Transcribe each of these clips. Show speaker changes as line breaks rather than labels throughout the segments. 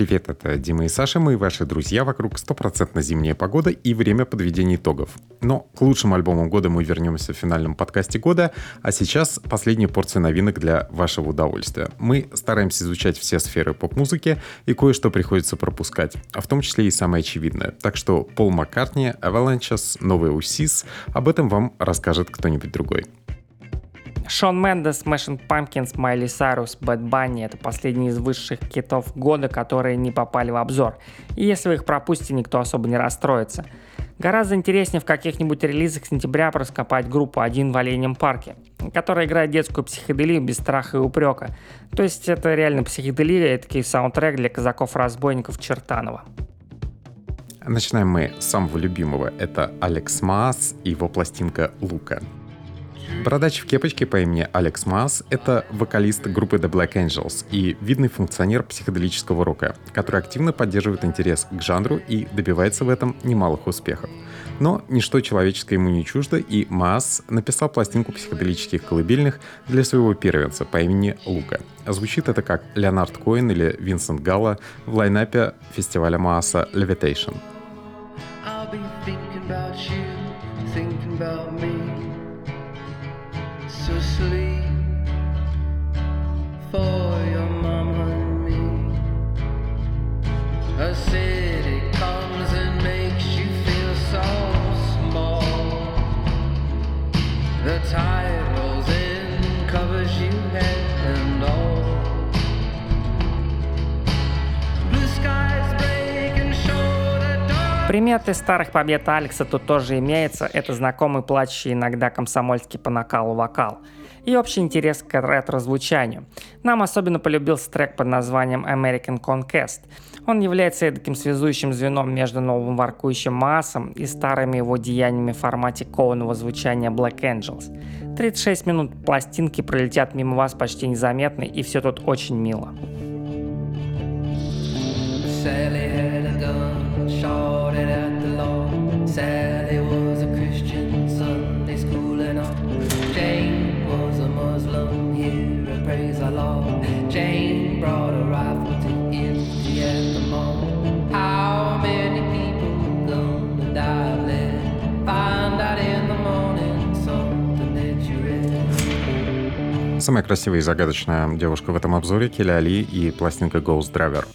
Привет, это Дима и Саша, мы ваши друзья, вокруг стопроцентно зимняя погода и время подведения итогов. Но к лучшим альбомам года мы вернемся в финальном подкасте года, а сейчас последняя порция новинок для вашего удовольствия. Мы стараемся изучать все сферы поп-музыки и кое-что приходится пропускать, а в том числе и самое очевидное. Так что Пол Маккартни, Avalanches, новый Усис, об этом вам расскажет кто-нибудь другой.
Шон Мендес, Smashing Pumpkins, Майли Сайрус, Бэт Банни — это последние из высших китов года, которые не попали в обзор. И если вы их пропустите, никто особо не расстроится. Гораздо интереснее в каких-нибудь релизах сентября проскопать группу «Один в Оленем парке», которая играет детскую психоделию без страха и упрека. То есть это реально психоделия, это саундтрек для казаков-разбойников Чертанова.
Начинаем мы с самого любимого. Это Алекс Маас и его пластинка «Лука». Бородач в кепочке по имени Алекс Маас — это вокалист группы The Black Angels и видный функционер психоделического рока, который активно поддерживает интерес к жанру и добивается в этом немалых успехов. Но ничто человеческое ему не чуждо, и Маас написал пластинку психоделических колыбельных для своего первенца по имени Лука. Звучит это как Леонард Коэн или Винсент Галла в лайнапе фестиваля Мааса Levitation. I'll be thinking about you, thinking about Приметы старых побед Алекса тут тоже имеется. Это знакомый плачущий иногда комсомольский по накалу вокал. И общий интерес к ретро-звучанию. Нам особенно полюбился трек под названием American Conquest. Он является таким связующим звеном между новым воркующим массом и старыми его деяниями в формате кованого звучания Black Angels. 36 минут пластинки пролетят мимо вас почти незаметно, и все тут очень мило. Sally Самая красивая и загадочная девушка в этом обзоре Келли Али и пластинка Ghost Driver.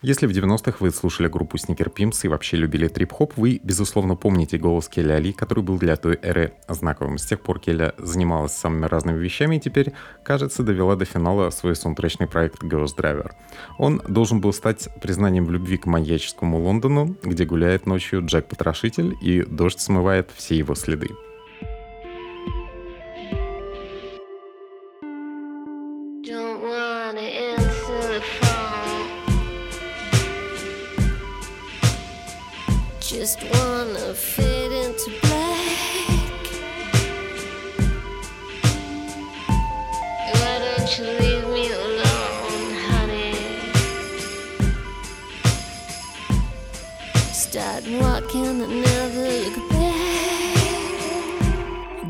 Если в 90-х вы слушали группу Sneaker Pimps и вообще любили трип-хоп, вы, безусловно, помните голос Келли Али, который был для той эры знаковым. С тех пор Келли занималась самыми разными вещами и теперь, кажется, довела до финала свой саундтречный проект Ghost Driver. Он должен был стать признанием в любви к маньяческому Лондону, где гуляет ночью Джек-потрошитель и дождь смывает все его следы. Start walking and never look back.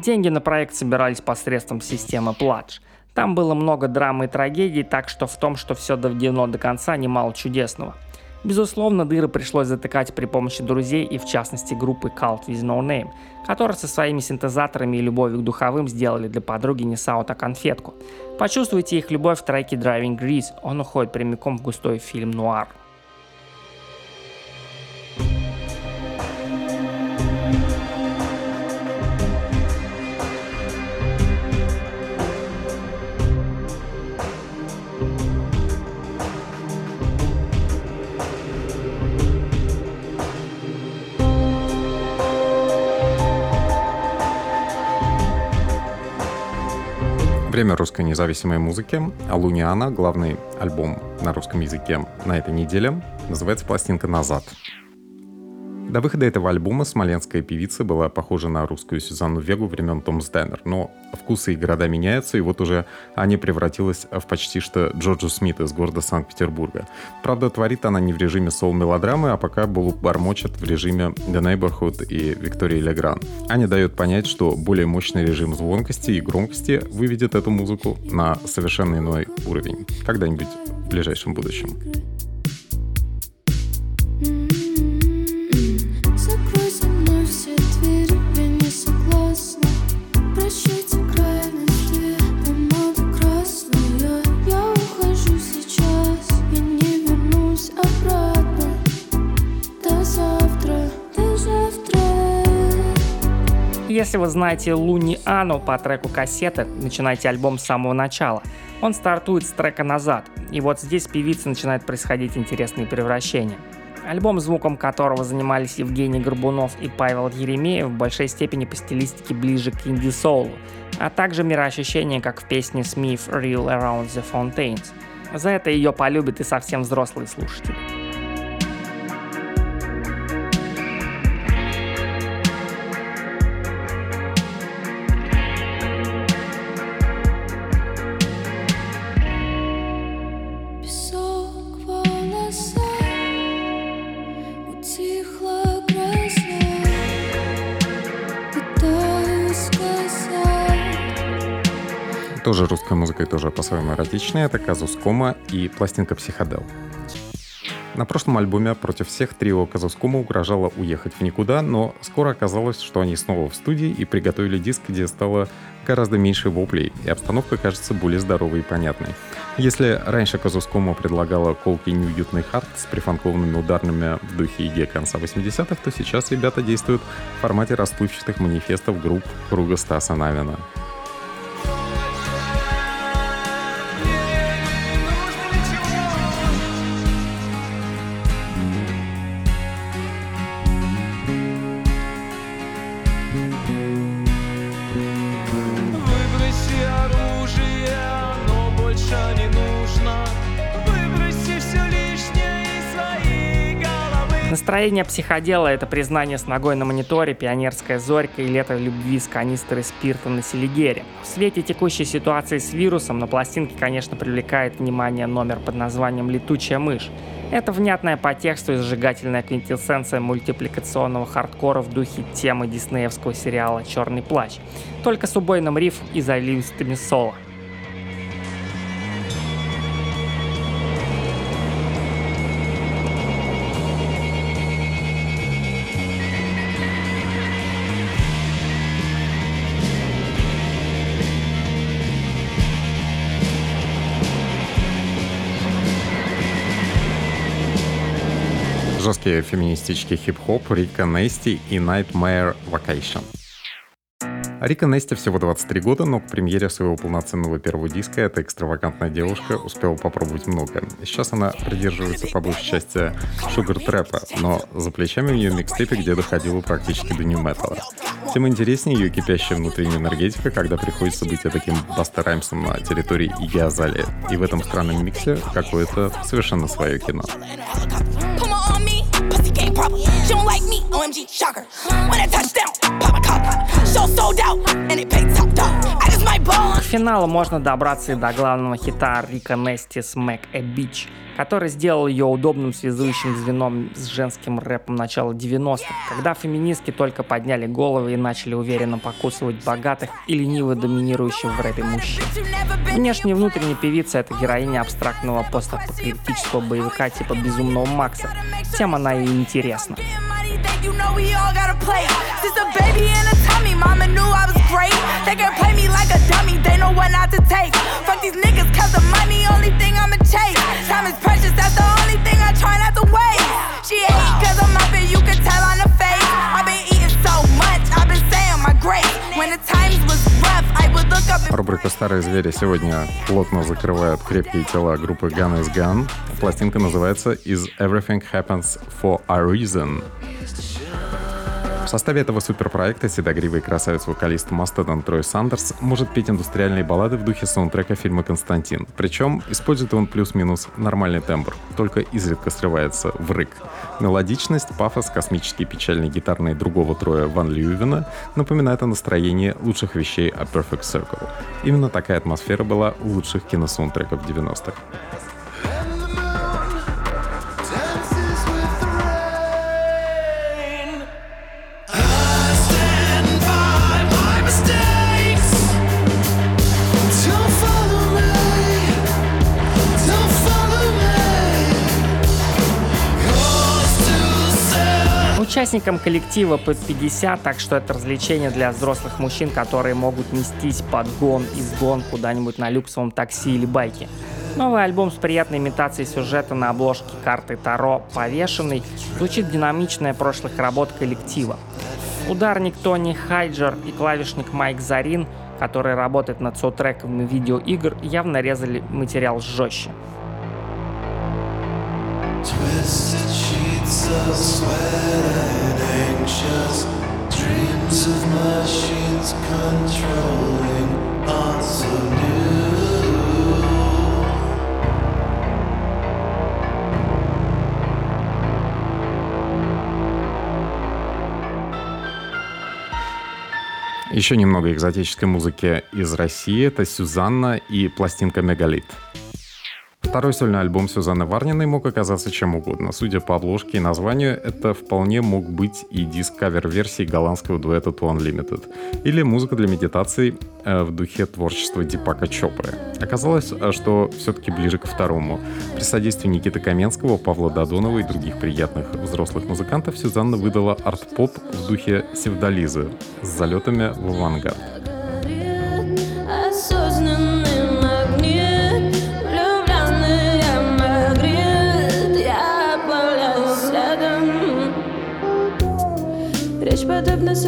Деньги на проект собирались посредством системы Pledge. Там было много драмы и трагедий, так что в том, что все доведено до конца, немало чудесного – Безусловно, дыры пришлось затыкать при помощи друзей и в частности группы Cult with No Name, которые со своими синтезаторами и любовью к духовым сделали для подруги не саута конфетку. Почувствуйте их любовь в треке Driving Grease, он уходит прямиком в густой фильм «Нуар». Время русской независимой музыки. Алуниана, главный альбом на русском языке на этой неделе, называется пластинка «Назад». До выхода этого альбома смоленская певица была похожа на русскую Сюзанну Вегу времен Том Стэннер, но вкусы и города меняются, и вот уже Аня превратилась в почти что Джорджу Смит из города Санкт-Петербурга. Правда, творит она не в режиме соул-мелодрамы, а пока Булу бормочет в режиме The Neighborhood и Виктории Легран. Аня дает понять, что более мощный режим звонкости и громкости выведет эту музыку на совершенно иной уровень. Когда-нибудь в ближайшем будущем.
Если вы знаете Луни Ану по треку кассеты, начинайте альбом с самого начала. Он стартует с трека «Назад», и вот здесь певица начинает происходить интересные превращения. Альбом, звуком которого занимались Евгений Горбунов и Павел Еремеев, в большой степени по стилистике ближе к инди-соулу, а также мироощущение, как в песне Smith «Real Around the Fountains». За это ее полюбят и совсем взрослые слушатели.
Тоже русская музыка и тоже по-своему эротичная. Это Казус Кома и пластинка Психодел. На прошлом альбоме против всех трио Казускума угрожало уехать в никуда, но скоро оказалось, что они снова в студии и приготовили диск, где стало гораздо меньше воплей, и обстановка кажется более здоровой и понятной. Если раньше Казускума предлагала колкий неуютный хард с прифанкованными ударными в духе идеи конца 80-х, то сейчас ребята действуют в формате расплывчатых манифестов групп круга Стаса Навина.
Настроение психодела — это признание с ногой на мониторе, пионерская зорька и лето любви с канистрой спирта на Селигере. В свете текущей ситуации с вирусом на пластинке, конечно, привлекает внимание номер под названием «Летучая мышь». Это внятная по тексту и зажигательная квинтэссенция мультипликационного хардкора в духе темы диснеевского сериала «Черный плащ», только с убойным рифом и заливистыми соло.
Жесткий феминистический хип-хоп Рика Нести и Nightmare Vacation. Рика Нести всего 23 года, но к премьере своего полноценного первого диска эта экстравагантная девушка успела попробовать многое. Сейчас она придерживается по большей части шугар-трэпа, но за плечами у нее микстейпы, где доходила практически до нью-металла. Тем интереснее ее кипящая внутренняя энергетика, когда приходится быть таким Баста Раймсом на территории Азалии. И в этом странном миксе какое-то совершенно свое кино. Problem. She don't like me, OMG, shocker. When I touch touchdown, pop a cop. Show sold out, and it paid top dog. I
К финалу можно добраться и до главного хита Рика Нести «Smack a Bitch», который сделал ее удобным связующим звеном с женским рэпом начала 90-х, когда феминистки только подняли головы и начали уверенно покусывать богатых и лениво доминирующих в рэпе мужчин. Внешне и внутренне певица — это героиня абстрактного постапокалиптического боевика типа «Безумного Макса». Тем она и интересна. You know we all gotta play. Since a baby in a tummy, mama knew I was great. They can play me like a dummy, they know what not to take. Fuck these niggas, cause the money only thing I'ma chase. Time is precious, that's the only thing I try not to waste. She hate cause I'm up and you can tell on the face. I've been eating so much, I've been saying my grace. When the times was rough, I would look up Рубрика «Старые звери» сегодня плотно закрывают крепкие тела группы Gun is Gun. Пластинка называется «Is Everything Happens for a Reason».
В составе этого суперпроекта седогривый красавец-вокалист Мастодон Трой Сандерс может петь индустриальные баллады в духе саундтрека фильма «Константин». Причем использует он плюс-минус нормальный тембр, только изредка срывается в рык. Мелодичность, пафос, космические печальные гитарные другого Троя Ван Льювена напоминают о настроении лучших вещей о Perfect Circle. Именно такая атмосфера была у лучших киносаундтреков 90-х.
Участникам коллектива под 50, так что это развлечение для взрослых мужчин, которые могут нестись под гон и сгон куда-нибудь на люксовом такси или байке. Новый альбом с приятной имитацией сюжета на обложке карты Таро «Повешенный» звучит динамичная прошлых работ коллектива. Ударник Тони Хайджер и клавишник Майк Зарин, который работает над соутреками видеоигр, явно резали материал жестче. Twisted
Еще немного экзотической музыки из России. Это Сюзанна и пластинка «Мегалит». Второй сольный альбом Сюзанны Варниной мог оказаться чем угодно. Судя по обложке и названию, это вполне мог быть и диск кавер-версии голландского дуэта 2 Unlimited, или музыка для медитации э, в духе творчества Дипака Чопры. Оказалось, э, что все-таки ближе ко второму. При содействии Никиты Каменского, Павла Додонова и других приятных взрослых музыкантов Сюзанна выдала арт-поп в духе Севдализы с залетами в авангард.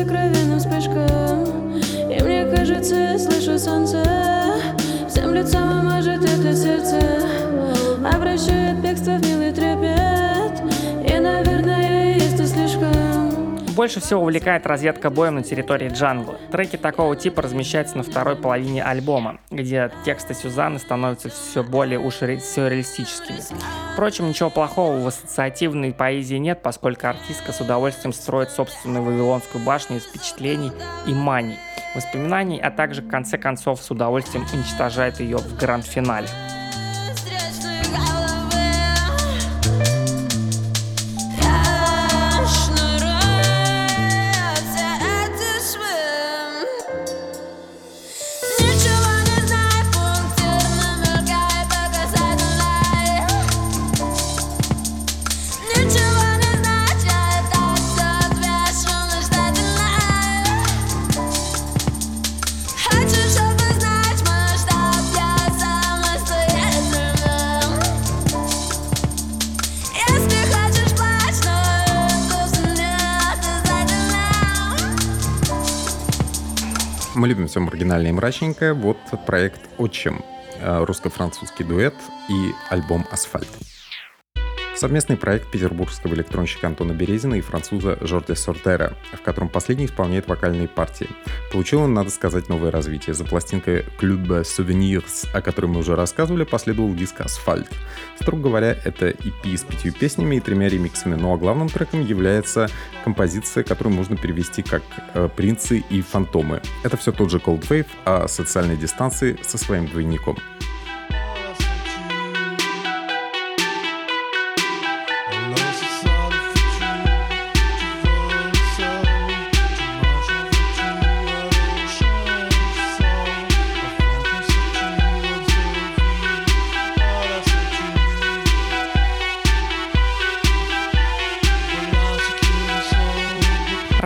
Сокровенным вспышкам И мне кажется, я слышу солнце. Всем лицом, может это сердце. Обращает бегство в
больше всего увлекает разъедка боем на территории джангла. Треки такого типа размещаются на второй половине альбома, где тексты Сюзанны становятся все более уж сюрреалистическими. Впрочем, ничего плохого в ассоциативной поэзии нет, поскольку артистка с удовольствием строит собственную Вавилонскую башню из впечатлений и маний, воспоминаний, а также в конце концов с удовольствием уничтожает ее в гранд-финале.
Мы любим все маргинальное и мрачненькое. Вот проект «Отчим», э, русско-французский дуэт и альбом «Асфальт». Совместный проект петербургского электронщика Антона Березина и француза Жорди Сортера, в котором последний исполняет вокальные партии. Получил он, надо сказать, новое развитие. За пластинкой Club Souvenirs, о которой мы уже рассказывали, последовал диск «Асфальт». Строго говоря, это EP с пятью песнями и тремя ремиксами, ну а главным треком является композиция, которую можно перевести как э, «Принцы и фантомы». Это все тот же Cold Wave, а социальной дистанции со своим двойником.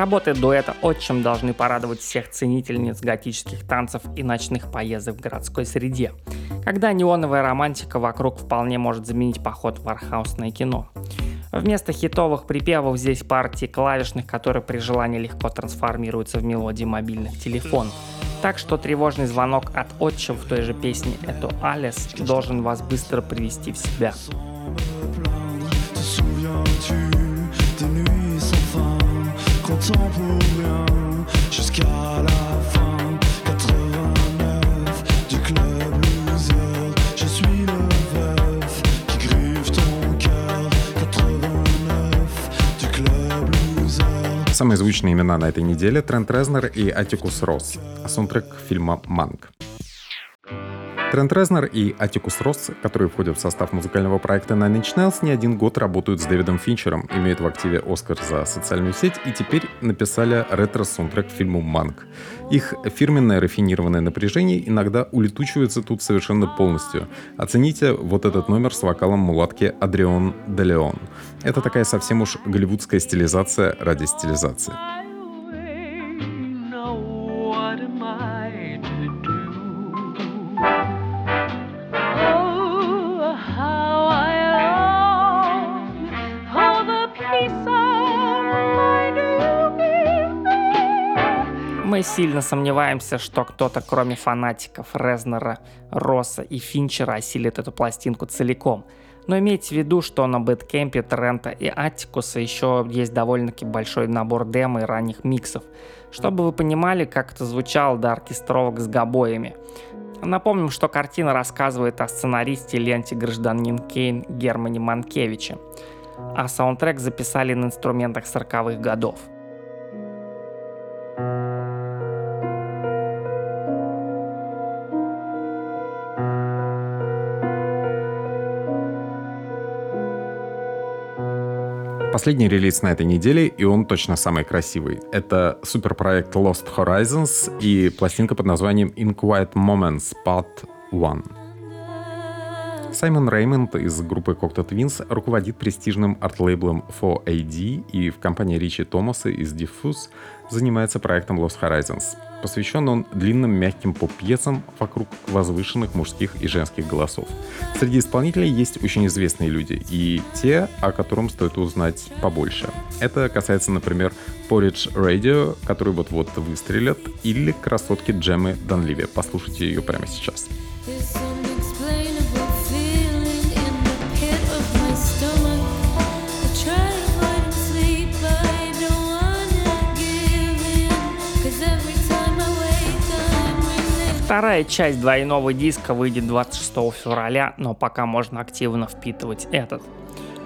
Работы дуэта «Отчим» должны порадовать всех ценительниц готических танцев и ночных поездок в городской среде, когда неоновая романтика вокруг вполне может заменить поход в архаусное кино. Вместо хитовых припевов здесь партии клавишных, которые при желании легко трансформируются в мелодии мобильных телефонов. Так что тревожный звонок от отчим в той же песне «Это Алис» должен вас быстро привести в себя. Contemporain jusqu'à la fin 89 du club loser je suis le veuf qui grive ton cœur 89 du club loser Самые звучные имена на этой неделе Трент Резнер и Атикус Росс, а саундтрек фильма «Манг».
Трент Резнер и Атикус Росс, которые входят в состав музыкального проекта Nine Inch Nails, не один год работают с Дэвидом Финчером, имеют в активе Оскар за социальную сеть и теперь написали ретро-саундтрек к фильму «Манк». Их фирменное рафинированное напряжение иногда улетучивается тут совершенно полностью. Оцените вот этот номер с вокалом мулатки Адрион Делеон. Это такая совсем уж голливудская стилизация ради стилизации.
Сильно сомневаемся, что кто-то, кроме фанатиков Резнера, Росса и Финчера, осилит эту пластинку целиком. Но имейте в виду, что на Бэткемпе, Трента и Аттикуса еще есть довольно-таки большой набор демо и ранних миксов, чтобы вы понимали, как это звучало до оркестровок с гобоями. Напомним, что картина рассказывает о сценаристе ленте «Гражданин Кейн» Германе Манкевиче, а саундтрек записали на инструментах 40-х годов –
Последний релиз на этой неделе, и он точно самый красивый. Это суперпроект Lost Horizons и пластинка под названием In Quiet Moments Part 1. Саймон Реймонд из группы Cocteau Twins руководит престижным арт-лейблом 4AD и в компании Ричи Томаса из Diffuse занимается проектом Lost Horizons. Посвящен он длинным мягким поп-пьесам вокруг возвышенных мужских и женских голосов. Среди исполнителей есть очень известные люди и те, о котором стоит узнать побольше. Это касается, например, Porridge Radio, который вот-вот выстрелят, или красотки Джемы Данливи. Послушайте ее прямо сейчас. This
Вторая часть двойного диска выйдет 26 февраля, но пока можно активно впитывать этот.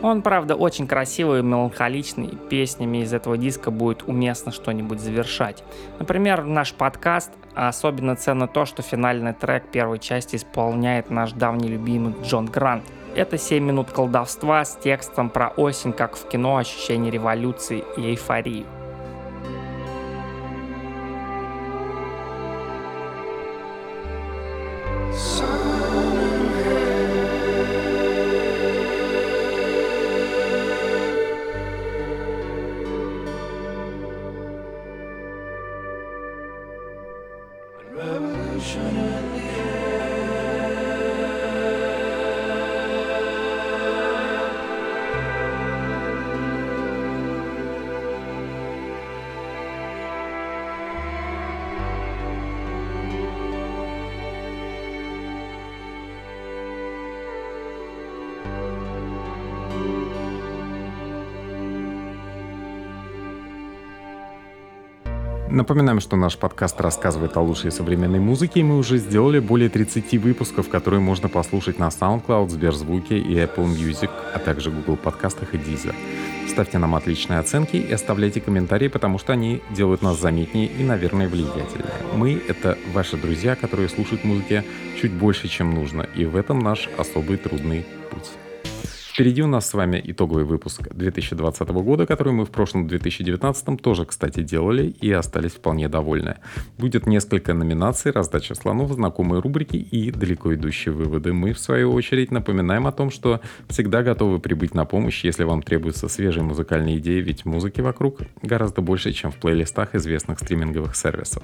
Он, правда, очень красивый и меланхоличный, песнями из этого диска будет уместно что-нибудь завершать. Например, наш подкаст, а особенно ценно то, что финальный трек первой части исполняет наш давний любимый Джон Грант. Это 7 минут колдовства с текстом про осень, как в кино, ощущение революции и эйфорию.
Напоминаем, что наш подкаст рассказывает о лучшей современной музыке, и мы уже сделали более 30 выпусков, которые можно послушать на SoundCloud, Сберзвуке и Apple Music, а также Google подкастах и Deezer. Ставьте нам отличные оценки и оставляйте комментарии, потому что они делают нас заметнее и, наверное, влиятельнее. Мы — это ваши друзья, которые слушают музыки чуть больше, чем нужно, и в этом наш особый трудный путь. Впереди у нас с вами итоговый выпуск 2020 года, который мы в прошлом 2019 тоже, кстати, делали и остались вполне довольны. Будет несколько номинаций, раздача слонов, знакомые рубрики и далеко идущие выводы. Мы, в свою очередь, напоминаем о том, что всегда готовы прибыть на помощь, если вам требуются свежие музыкальные идеи, ведь музыки вокруг гораздо больше, чем в плейлистах известных стриминговых сервисов.